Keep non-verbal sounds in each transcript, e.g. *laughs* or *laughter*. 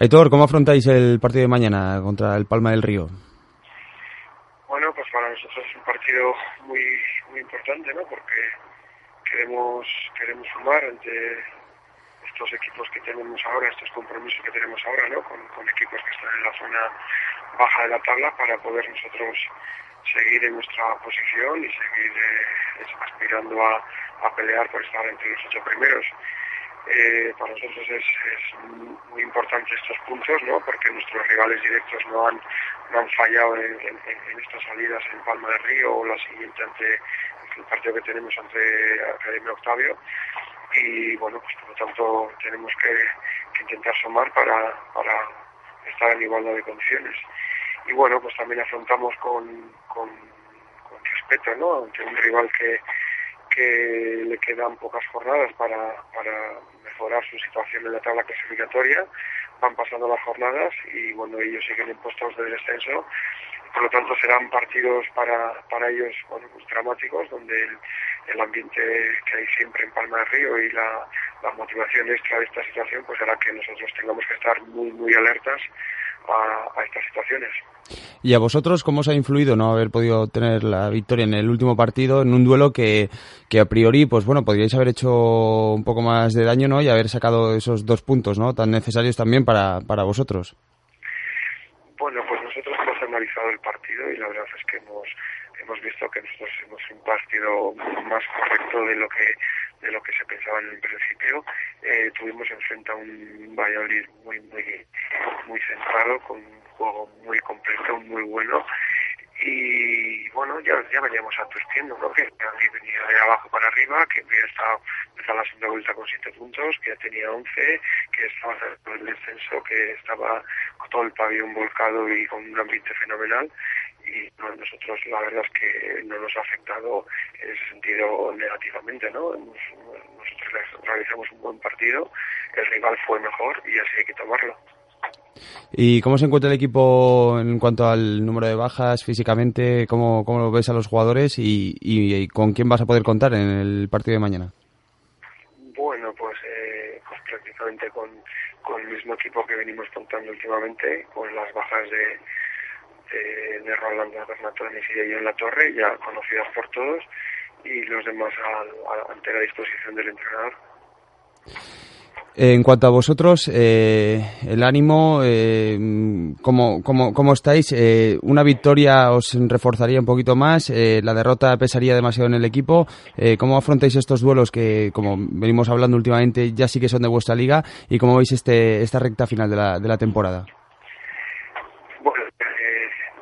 Aitor, ¿cómo afrontáis el partido de mañana contra el Palma del Río? Bueno, pues para nosotros es un partido muy muy importante, ¿no? Porque queremos queremos sumar ante estos equipos que tenemos ahora, estos compromisos que tenemos ahora, ¿no? Con, equipos que están en la zona baja de la tabla para poder nosotros seguir en nuestra posición y seguir eh, aspirando a, a pelear por estar entre los ocho primeros. Eh, para nosotros es, muy importante estos puntos, ¿no? Porque nuestros rivales directos no han, no han fallado en, estas salidas en Palma del Río o la siguiente ante el partido que tenemos ante Academia Octavio. Y bueno, pues por lo tanto tenemos que, intentar sumar para, para estar en igualdad de condiciones. Y bueno, pues también afrontamos con, con, con respeto, ¿no? Ante un rival que, que le quedan pocas jornadas para, para mejorar su situación en la tabla clasificatoria. Van pasando las jornadas y bueno, ellos siguen en puestos de descenso. Por lo tanto, serán partidos para, para ellos bueno, pues, dramáticos, donde el, el, ambiente que hay siempre en Palma del Río y la, la motivación extra de esta situación, pues hará que nosotros tengamos que estar muy, muy alertas a, a estas situaciones. ¿Y a vosotros cómo os ha influido no haber podido tener la victoria en el último partido, en un duelo que, que a priori, pues bueno, podríais haber hecho un poco más de daño, ¿no? Y haber sacado esos dos puntos, ¿no? Tan necesarios también para, para vosotros. Bueno, pues nosotros hemos analizado el partido y la verdad es que hemos, hemos visto que nosotros hemos un partido más correcto de lo que de lo que se pensaba en el principio. Eh, tuvimos enfrente a un Valladolid muy, muy, muy centrado, con un juego muy completo, muy bueno. Y bueno, ya, ya veníamos advirtiendo ¿no? que venía de abajo para arriba, que había estado empezado la segunda vuelta con siete puntos, que ya tenía once, que estaba en el descenso, que estaba con todo el pabellón volcado y con un ambiente fenomenal y nosotros la verdad es que no nos ha afectado en ese sentido negativamente, ¿no? Nosotros realizamos un buen partido, el rival fue mejor y así hay que tomarlo. ¿Y cómo se encuentra el equipo en cuanto al número de bajas físicamente? ¿Cómo, cómo ves a los jugadores y, y, con quién vas a poder contar en el partido de mañana? Bueno, pues, eh, pues prácticamente con, con el mismo equipo que venimos contando últimamente, con las bajas de, de, de Rolando y de en La Torre, ya conocidas por todos, y los demás a, ante la disposición del entrenador. En cuanto a vosotros, eh, el ánimo, eh, ¿cómo, cómo, cómo estáis? Eh, ¿Una victoria os reforzaría un poquito más? Eh, ¿La derrota pesaría demasiado en el equipo? Eh, ¿Cómo afrontáis estos duelos que, como venimos hablando últimamente, ya sí que son de vuestra liga? ¿Y cómo veis este, esta recta final de la, de la temporada?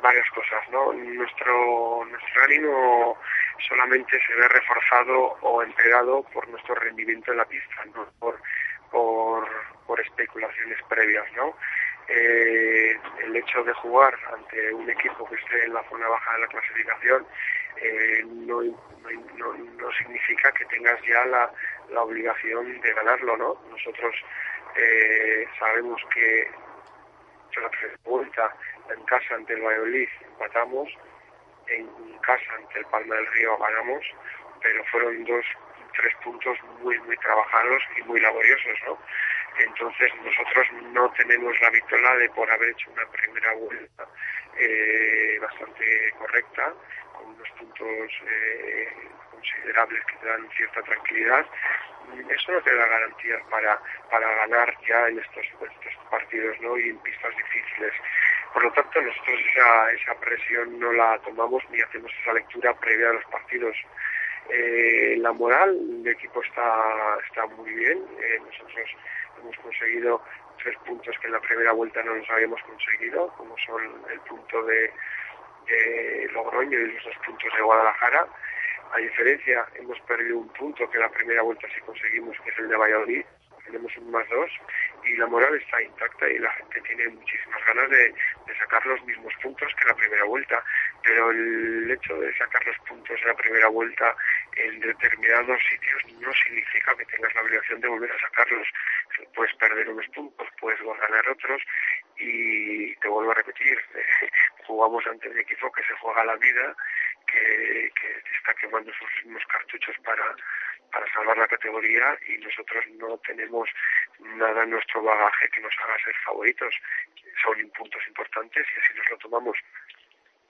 Varias cosas, ¿no? Nuestro, nuestro ánimo solamente se ve reforzado o empeorado por nuestro rendimiento en la pista, no por, por, especulaciones previas, ¿no? Eh, el hecho de jugar ante un equipo que esté en la zona baja de la clasificación eh, no, significa que tengas ya la, la obligación de ganarlo, ¿no? Nosotros eh, sabemos que la vuelta en casa ante el Valladolid empatamos, en casa ante el Palma del Río ganamos, pero fueron dos, tres puntos muy, muy trabajados y muy laboriosos, ¿no? Entonces nosotros no tenemos la victoria de por haber hecho una primera vuelta eh, bastante correcta, con unos puntos eh, considerables que te dan cierta tranquilidad. Eso no te da garantías para, para ganar ya en estos, estos partidos ¿no? y en pistas difíciles. Por lo tanto, nosotros esa, esa presión no la tomamos ni hacemos esa lectura previa a los partidos. Eh, la moral del equipo está, está muy bien. Eh, nosotros hemos conseguido tres puntos que en la primera vuelta no nos habíamos conseguido, como son el punto de, de Logroño y los dos puntos de Guadalajara. A diferencia, hemos perdido un punto que en la primera vuelta sí conseguimos, que es el de Valladolid tenemos un más dos y la moral está intacta y la gente tiene muchísimas ganas de, sacar los mismos puntos que la primera vuelta, pero el hecho de sacar los puntos en la primera vuelta en determinados sitios no significa que tengas la obligación de volver a sacarlos. Puedes perder unos puntos, puedes ganar otros y te vuelvo a repetir, *laughs* jugamos ante un equipo que se juega la vida, que, que está quemando sus mismos cartuchos para salvar la categoría y nosotros no tenemos nada en nuestro bagaje que nos haga ser favoritos. Son puntos importantes y así nos lo tomamos.